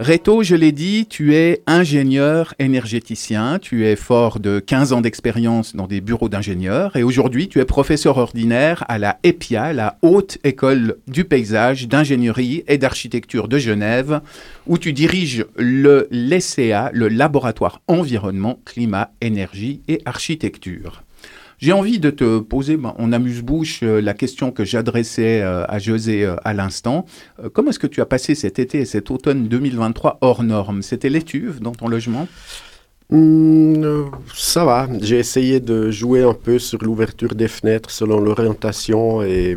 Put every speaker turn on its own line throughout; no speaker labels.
Reto, je l'ai dit, tu es ingénieur énergéticien, tu es fort de 15 ans d'expérience dans des bureaux d'ingénieurs et aujourd'hui tu es professeur ordinaire à la EPIA, la Haute École du Paysage, d'ingénierie et d'architecture de Genève, où tu diriges le LECA, le Laboratoire Environnement, Climat, Énergie et Architecture. J'ai envie de te poser ben, en amuse-bouche euh, la question que j'adressais euh, à José euh, à l'instant. comment est-ce que tu as passé cet été et cet automne 2023 hors norme? C'était l'étuve dans ton logement?
Hmm, ça va. J'ai essayé de jouer un peu sur l'ouverture des fenêtres selon l'orientation et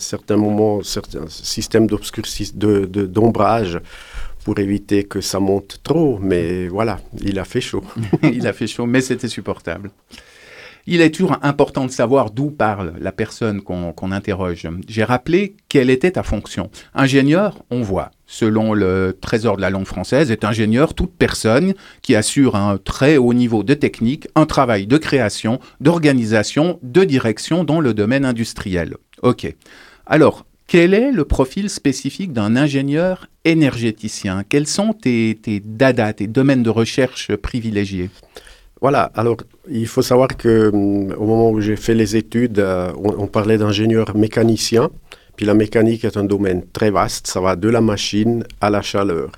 certains moments, certains systèmes d'ombrage. De, pour éviter que ça monte trop, mais voilà, il a fait chaud.
il a fait chaud, mais c'était supportable. Il est toujours important de savoir d'où parle la personne qu'on interroge. J'ai rappelé quelle était ta fonction. Ingénieur, on voit, selon le Trésor de la langue française, est ingénieur toute personne qui assure un très haut niveau de technique, un travail de création, d'organisation, de direction dans le domaine industriel. Ok. Alors, quel est le profil spécifique d'un ingénieur énergéticien? Quels sont tes, tes dada, tes domaines de recherche privilégiés?
Voilà, alors il faut savoir que hum, au moment où j'ai fait les études, euh, on, parlait d'ingénieur mécanicien. Puis la mécanique est un domaine très vaste, ça va de la machine à la chaleur.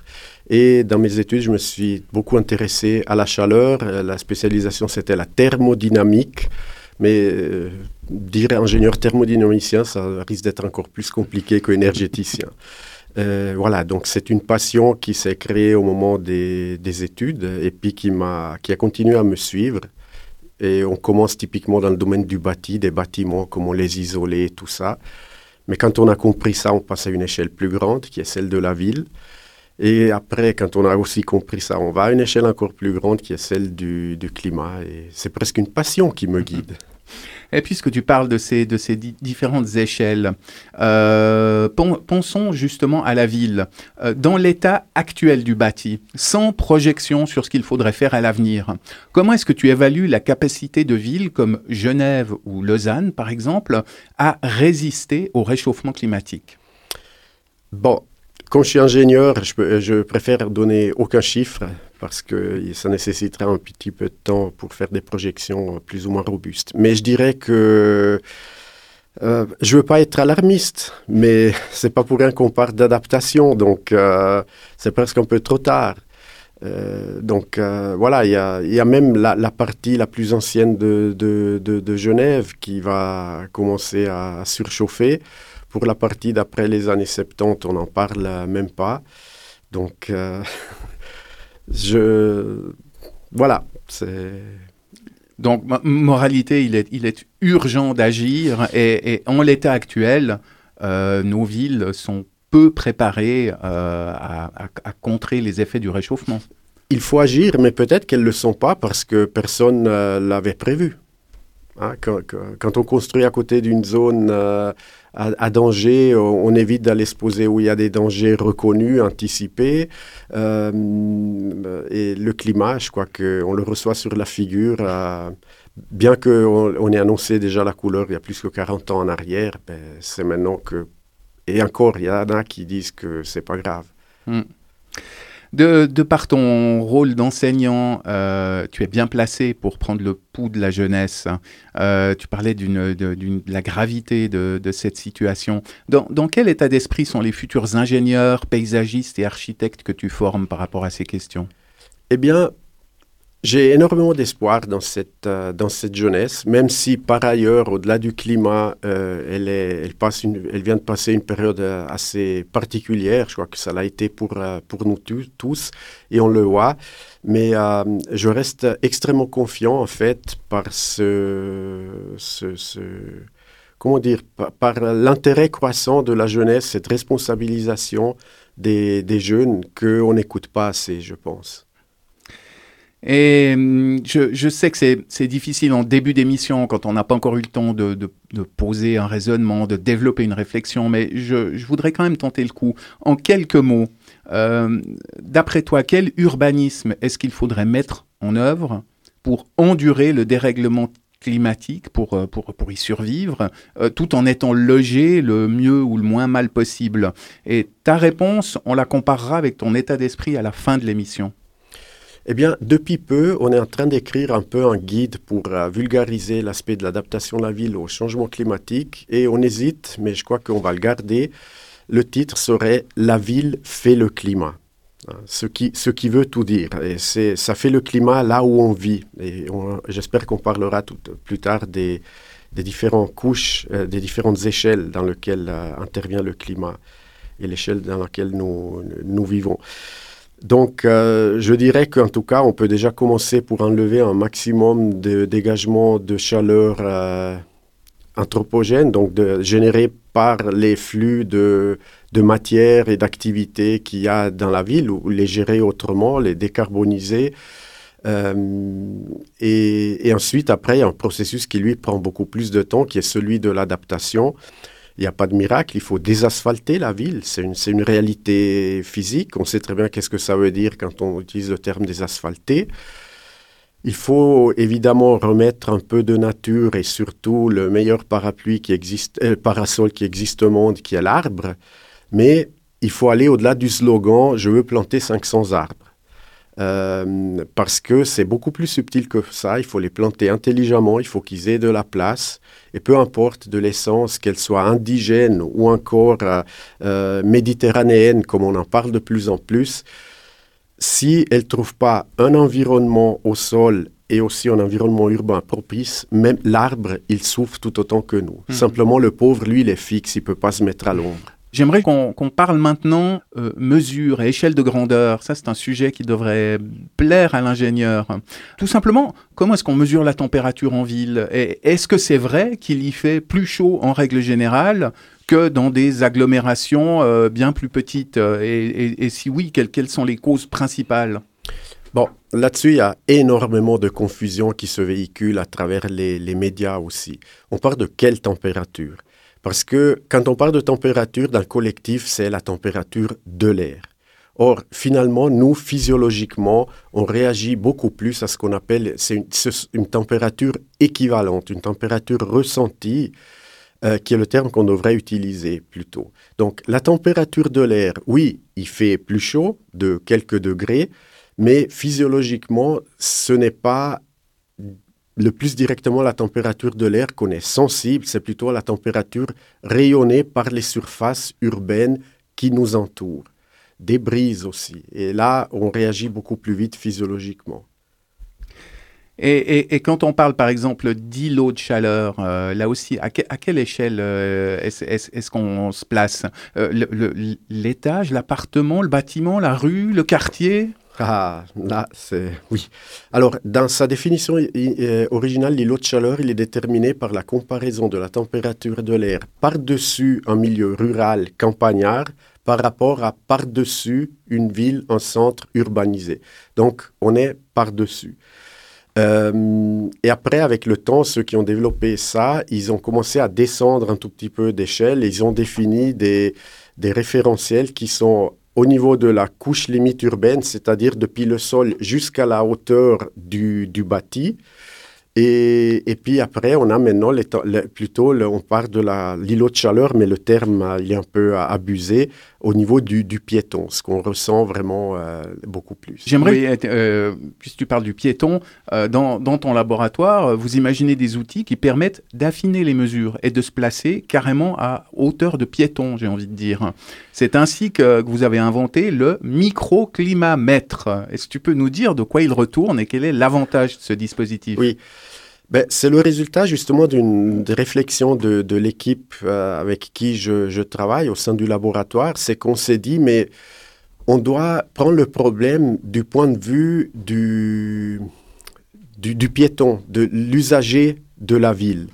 Et dans mes études, je me suis beaucoup intéressé à la chaleur. Euh, la spécialisation, c'était la thermodynamique. Mais euh, dire ingénieur thermodynamicien, ça risque d'être encore plus compliqué qu'énergéticien. Euh, voilà, donc c'est une passion qui s'est créée au moment des, études et puis qui, a, qui a continué à me suivre. Et on commence typiquement dans le domaine du bâti, des bâtiments, comment les isoler, tout ça. Mais quand on a compris ça, on passe à une échelle plus grande, qui est celle de la ville. Et après, quand on a aussi compris ça, on va à une échelle encore plus grande, qui est celle du, du climat. Et c'est presque une passion qui me guide.
Et puisque tu parles de ces, de ces différentes échelles, euh, pensons justement à la ville. Euh, dans l'état actuel du bâti, sans projection sur ce qu'il faudrait faire à l'avenir, comment est-ce que tu évalues la capacité de villes comme Genève ou Lausanne, par exemple, à résister au réchauffement climatique?
Bon, quand je suis ingénieur, je, je, préfère donner aucun chiffre parce que ça nécessiterait un petit peu de temps pour faire des projections plus ou moins robustes. Mais je dirais que euh, je veux pas être alarmiste, mais c'est pas pour rien qu'on parle d'adaptation, donc euh, c'est presque un peu trop tard. Euh, donc euh, voilà, il y a, même la, partie la plus ancienne de, Genève qui va commencer à surchauffer. Pour la partie d'après les années 70, on n'en parle même pas. Donc, euh, je. Voilà, c'est.
Donc, moralité, il est, il est urgent d'agir et, en l'état actuel, euh, nos villes sont peu préparées euh, à, à, contrer les effets du réchauffement.
Il faut agir, mais peut-être qu'elles ne le sont pas parce que personne ne l'avait prévu. Hein, quand, on construit à côté d'une zone euh, à, danger, on, évite d'aller se poser où il y a des dangers reconnus, anticipés. Euh, et le climat, je crois qu'on le reçoit sur la figure. Euh, bien qu'on on ait annoncé déjà la couleur il y a plus que 40 ans en arrière, ben, c'est maintenant que... Et encore, il y en a qui disent que c'est pas grave. Hmm.
De, par ton rôle d'enseignant, euh, tu es bien placé pour prendre le pouls de la jeunesse. Euh, tu parlais de, la gravité de, cette situation. Dans, dans, quel état d'esprit sont les futurs ingénieurs, paysagistes et architectes que tu formes par rapport à ces questions?
Eh bien, j'ai énormément d'espoir dans cette, euh, dans cette jeunesse, même si par ailleurs, au-delà du climat, euh, elle, est, elle, passe une, elle vient de passer une période euh, assez particulière. Je crois que ça l'a été pour, pour nous tous et on le voit. Mais je reste extrêmement confiant en fait par ce, ce, ce comment dire, par, par l'intérêt croissant de la jeunesse, cette responsabilisation des, des jeunes qu'on n'écoute pas assez, je pense.
Et hum, je, sais que c'est difficile en début d'émission, quand on n'a pas encore eu le temps de, poser un raisonnement, de développer une réflexion, mais je, voudrais quand même tenter le coup. En quelques mots, euh, d'après toi, quel urbanisme est-ce qu'il faudrait mettre en œuvre pour endurer le dérèglement climatique pour, euh, pour, pour y survivre, euh, tout en étant logé le mieux ou le moins mal possible? Et ta réponse, on la comparera avec ton état d'esprit à la fin de l'émission.
Eh bien, depuis peu, on est en train d'écrire un peu un guide pour euh, vulgariser l'aspect de l'adaptation de la ville au changement climatique et on hésite, mais je crois qu'on va le garder. Le titre serait La ville fait le climat. Hein, ce qui, ce qui veut tout dire. Et ça fait le climat là où on vit. Et j'espère qu'on parlera plus tard des, des différentes couches, euh, des différentes échelles dans lesquelles euh, intervient le climat et l'échelle dans laquelle nous, nous vivons. Donc, euh, je dirais qu'en tout cas, on peut déjà commencer pour enlever un maximum de dégagement de chaleur anthropogène, donc de, généré par les flux de, de matière et d'activité qu'il y a dans la ville, ou les gérer autrement, les décarboniser. Euh, et, et, ensuite, après, il y a un processus qui, lui, prend beaucoup plus de temps, qui est celui de l'adaptation. Il n'y a pas de miracle, il faut désasphalter la ville. C'est une, une, réalité physique. On sait très bien qu'est-ce que ça veut dire quand on utilise le terme désasphalter. Il faut évidemment remettre un peu de nature et surtout le meilleur parapluie qui existe, euh, parasol qui existe au monde, qui est l'arbre. Mais il faut aller au-delà du slogan Je veux planter 500 arbres. Euh, parce que c'est beaucoup plus subtil que ça. Il faut les planter intelligemment, il faut qu'ils aient de la place. Et peu importe de l'essence, qu'elle soit indigène ou encore euh, euh méditerranéenne, comme on en parle de plus en plus, si elle ne trouve pas un environnement au sol et aussi un environnement urbain propice, même l'arbre, il souffre tout autant que nous. Mmh. Simplement, le pauvre, lui, il est fixe, il ne peut pas se mettre à l'ombre.
J'aimerais qu'on parle maintenant euh, mesure et échelle de grandeur. Ça, c'est un sujet qui devrait plaire à l'ingénieur. Tout simplement, comment est-ce qu'on mesure la température en ville? Est-ce que c'est vrai qu'il y fait plus chaud en règle générale que dans des agglomérations euh, bien plus petites? Et, si oui, quelles, sont les causes principales?
Bon, là-dessus, il y a énormément de confusion qui se véhicule à travers les, les médias aussi. On parle de quelle température? Parce que quand on parle de température dans le collectif, c'est la température de l'air. Or, finalement, nous, physiologiquement, on réagit beaucoup plus à ce qu'on appelle une, température équivalente, une température ressentie euh, qui est le terme qu'on devrait utiliser plutôt. Donc la température de l'air, oui, il fait plus chaud de quelques degrés, mais physiologiquement, ce n'est pas le plus directement la température de l'air qu'on est sensible, c'est plutôt la température rayonnée par les surfaces urbaines qui nous entourent. Des brises aussi. Et là, on réagit beaucoup plus vite physiologiquement.
Et, quand on parle par exemple d'îlots de chaleur, euh, là aussi, à, que, à, quelle échelle euh, est-ce est est qu'on se place? Euh, L'étage, l'appartement, le bâtiment, la rue, le quartier?
Ah, là, c'est... Oui. Alors, dans sa définition euh, originale, l'îlot de chaleur, il est déterminé par la comparaison de la température de l'air par-dessus un milieu rural campagnard par rapport à par-dessus une ville, un centre urbanisé. Donc, on est par-dessus. Euh, et après, avec le temps, ceux qui ont développé ça, ils ont commencé à descendre un tout petit peu d'échelle. Ils ont défini des référentiels qui sont au niveau de la couche limite urbaine, c'est-à-dire depuis le sol jusqu'à la hauteur du, du bâti. Et, et, puis après, on a maintenant plutôt, on parle de l'îlot de chaleur, mais le terme euh, il est un peu abusé au niveau du, du piéton, ce qu'on ressent vraiment euh, beaucoup plus.
J'aimerais, euh, puisque tu parles du piéton, euh, dans, dans, ton laboratoire, vous imaginez des outils qui permettent d'affiner les mesures et de se placer carrément à hauteur de piéton, j'ai envie de dire. C'est ainsi que, que vous avez inventé le microclimamètre. Est-ce que tu peux nous dire de quoi il retourne et quel est l'avantage de ce dispositif?
Oui. Ben, c'est le résultat justement d'une réflexion de, de l'équipe euh, avec qui je, je, travaille au sein du laboratoire. C'est qu'on s'est dit, mais on doit prendre le problème du point de vue du, du, du piéton, de l'usager de la ville.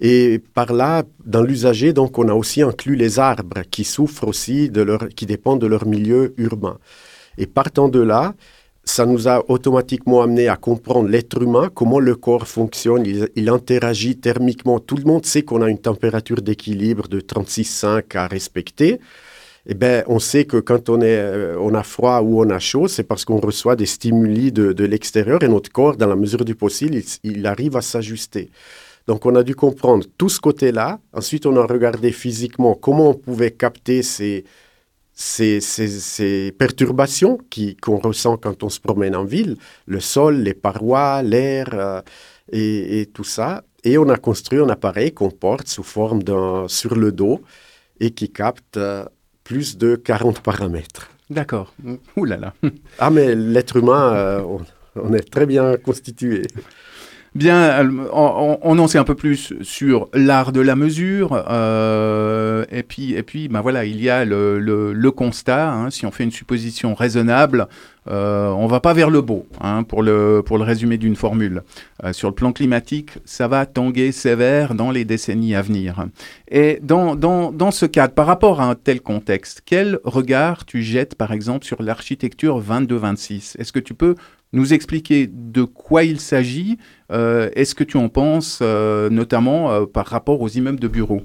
Et par là, dans l'usager, donc, on a aussi inclus les arbres qui souffrent aussi de leur, qui dépendent de leur milieu urbain. Et partant de là, ça nous a automatiquement amené à comprendre l'être humain, comment le corps fonctionne, il, interagit thermiquement. Tout le monde sait qu'on a une température d'équilibre de 36,5 à respecter. eh ben, on sait que quand on, est, euh, on a froid ou on a chaud, c'est parce qu'on reçoit des stimuli de, de l'extérieur et notre corps, dans la mesure du possible, il, il arrive à s'ajuster. Donc on a dû comprendre tout ce côté-là. Ensuite, on a regardé physiquement comment on pouvait capter ces, ces, ces, ces perturbations qu'on ressent quand on se promène en ville, le sol, les parois, l'air euh, et, et, tout ça. Et on a construit un appareil qu'on porte sous forme d'un sur le dos et qui capte euh, plus de 40 paramètres.
D'accord. Ouh là là.
ah, mais l'être humain, euh, on, on, est très bien constitué.
Bien, on, en sait un peu plus sur l'art de la mesure, euh, et puis, et puis, ben voilà, il y a le, le, le constat. Hein, si on fait une supposition raisonnable, euh, on va pas vers le beau, hein, pour le pour le résumé d'une formule. Euh, sur le plan climatique, ça va tanguer sévère dans les décennies à venir. Et dans dans dans ce cadre, par rapport à un tel contexte, quel regard tu jettes, par exemple, sur l'architecture 22-26 Est-ce que tu peux nous expliquer de quoi il s'agit. Euh, Est-ce que tu en penses, euh, notamment euh, par rapport aux immeubles de bureaux?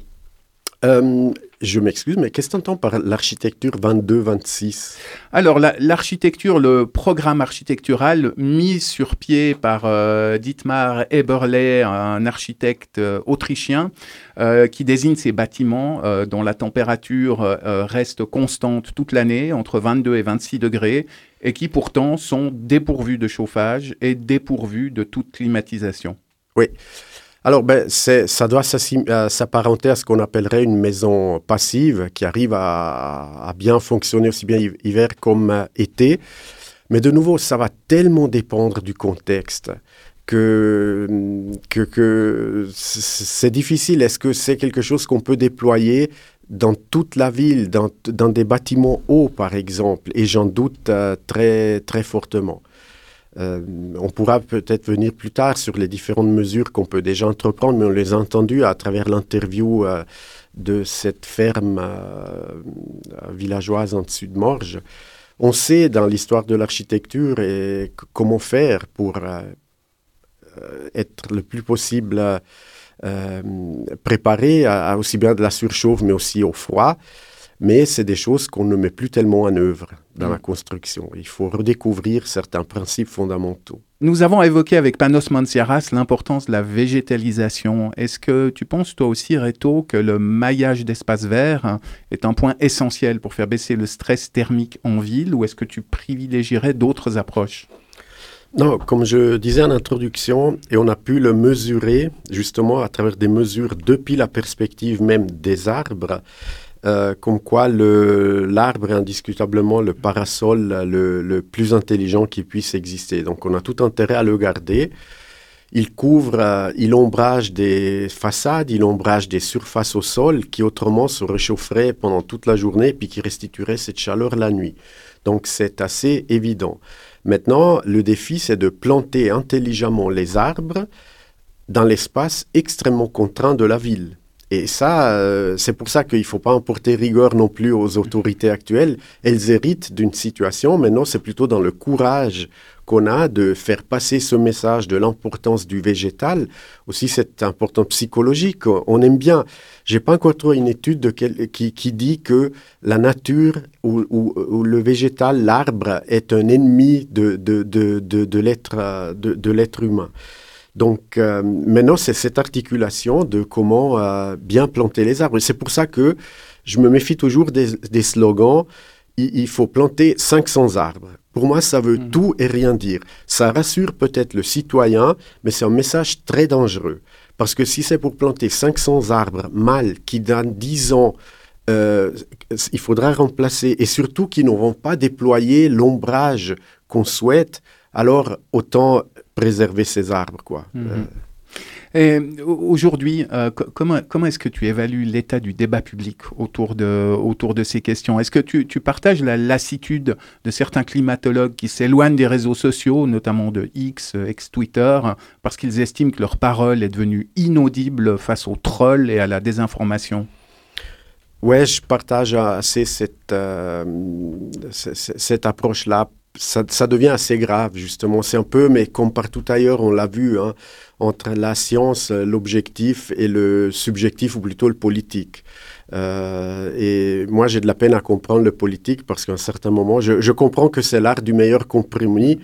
Je m'excuse, mais qu'est-ce que tu entends par l'architecture 22-26
Alors, l'architecture, la, le programme architectural mis sur pied par euh, Dietmar Eberle, un architecte euh, autrichien, euh, qui désigne ces bâtiments dont la température reste constante toute l'année, entre 22 et 26 degrés, et qui pourtant sont dépourvus de chauffage et dépourvus de toute climatisation.
Oui. Alors, ben, ça doit s'apparenter à ce qu'on appellerait une maison passive qui arrive à, bien fonctionner aussi bien hiver comme été. Mais de nouveau, ça va tellement dépendre du contexte que, que, que c'est difficile. Est-ce que c'est quelque chose qu'on peut déployer dans toute la ville, dans, dans des bâtiments hauts, par exemple? Et j'en doute euh, très, très fortement. Euh, on pourra peut-être venir plus tard sur les différentes mesures qu'on peut déjà entreprendre, mais on les a entendues à travers l'interview euh, de cette ferme euh, villageoise en dessus de Morges. On sait dans l'histoire de l'architecture comment faire pour être le plus possible préparé à, aussi bien de la surchauffe, mais aussi au froid mais c'est des choses qu'on ne met plus tellement en œuvre dans mmh. la construction. Il faut redécouvrir certains principes fondamentaux.
Nous avons évoqué avec Panos Manciaras l'importance de la végétalisation. Est-ce que tu penses toi aussi, Reto, que le maillage d'espaces verts est un point essentiel pour faire baisser le stress thermique en ville ou est-ce que tu privilégierais d'autres approches?
Non, comme je disais en introduction, et on a pu le mesurer justement à travers des mesures depuis la perspective même des arbres, euh, comme quoi l'arbre est indiscutablement le parasol le, le, plus intelligent qui puisse exister. Donc on a tout intérêt à le garder. Il couvre, euh, il ombrage des façades, il ombrage des surfaces au sol qui autrement se réchaufferaient pendant toute la journée puis qui restitueraient cette chaleur la nuit. Donc c'est assez évident. Maintenant, le défi, c'est de planter intelligemment les arbres dans l'espace extrêmement contraint de la ville. Et ça, euh, c'est pour ça qu'il ne faut pas emporter rigueur non plus aux autorités actuelles. Elles héritent d'une situation, maintenant c'est plutôt dans le courage qu'on a de faire passer ce message de l'importance du végétal. Aussi, c'est important psychologique. On aime bien. J'ai pas encore trouvé une étude qui, qui, dit que la nature ou, ou, le végétal, l'arbre, est un ennemi de, de, de, de, de l'être humain. Donc euh, maintenant, c'est cette articulation de comment euh, bien planter les arbres. C'est pour ça que je me méfie toujours des, des slogans. Il, il, faut planter 500 arbres. Pour moi, ça veut mmh. tout et rien dire. Ça rassure peut-être le citoyen, mais c'est un message très dangereux. Parce que si c'est pour planter 500 arbres mâles qui dans 10 ans euh, il faudra remplacer et surtout qui n'auront pas déployé l'ombrage qu'on souhaite, alors autant préserver ces arbres. Quoi.
Mmh. Euh. Et aujourd'hui, euh, comment, comment est-ce que tu évalues l'état du débat public autour de, autour de ces questions? Est-ce que tu, tu, partages la lassitude de certains climatologues qui s'éloignent des réseaux sociaux, notamment de X, ex-Twitter, parce qu'ils estiment que leur parole est devenue inaudible face aux trolls et à la désinformation?
Ouais, je partage assez cette, euh, cette approche-là ça, devient assez grave, justement. C'est un peu, mais comme partout ailleurs, on l'a vu, hein, entre la science, l'objectif et le subjectif, ou plutôt le politique. Euh, et moi, j'ai de la peine à comprendre le politique parce qu'à un certain moment, je, comprends que c'est l'art du meilleur compromis,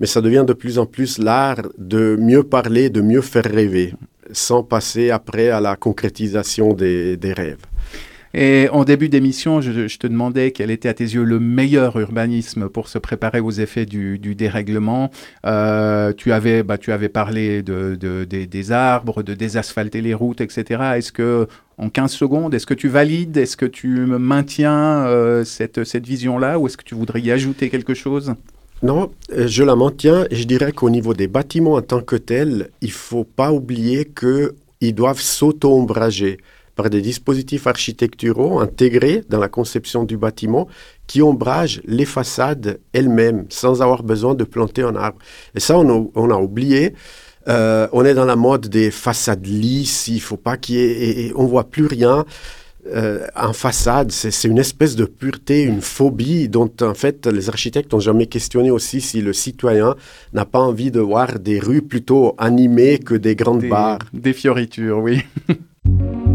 mais ça devient de plus en plus l'art de mieux parler, de mieux faire rêver, sans passer après à la concrétisation des rêves.
Et en début d'émission, je, je, te demandais quel était à tes yeux le meilleur urbanisme pour se préparer aux effets du, dérèglement. Euh, tu, avais, bah, tu avais parlé de, de, de, des arbres, de désasphalter les routes, etc. Est-ce que, en 15 secondes, est-ce que tu valides, est-ce que tu maintiens euh, cette, cette vision-là? Ou est-ce que tu voudrais y ajouter quelque chose?
Non, euh, je la maintiens. Je dirais qu'au niveau des bâtiments en tant que tels, il ne faut pas oublier qu'ils doivent s'auto-ombrager par des dispositifs architecturaux intégrés dans la conception du bâtiment qui ombragent les façades elles-mêmes sans avoir besoin de planter un arbre. Et ça, on a, on a oublié. Euh, on est dans la mode des façades lisses, il faut pas qu'il y ait... Et, et on voit plus rien. Euh, en façade, c'est une espèce de pureté, une phobie dont en fait les architectes n'ont jamais questionné aussi si le citoyen n'a pas envie de voir des rues plutôt animées que des grandes
des,
barres.
Des fioritures, oui.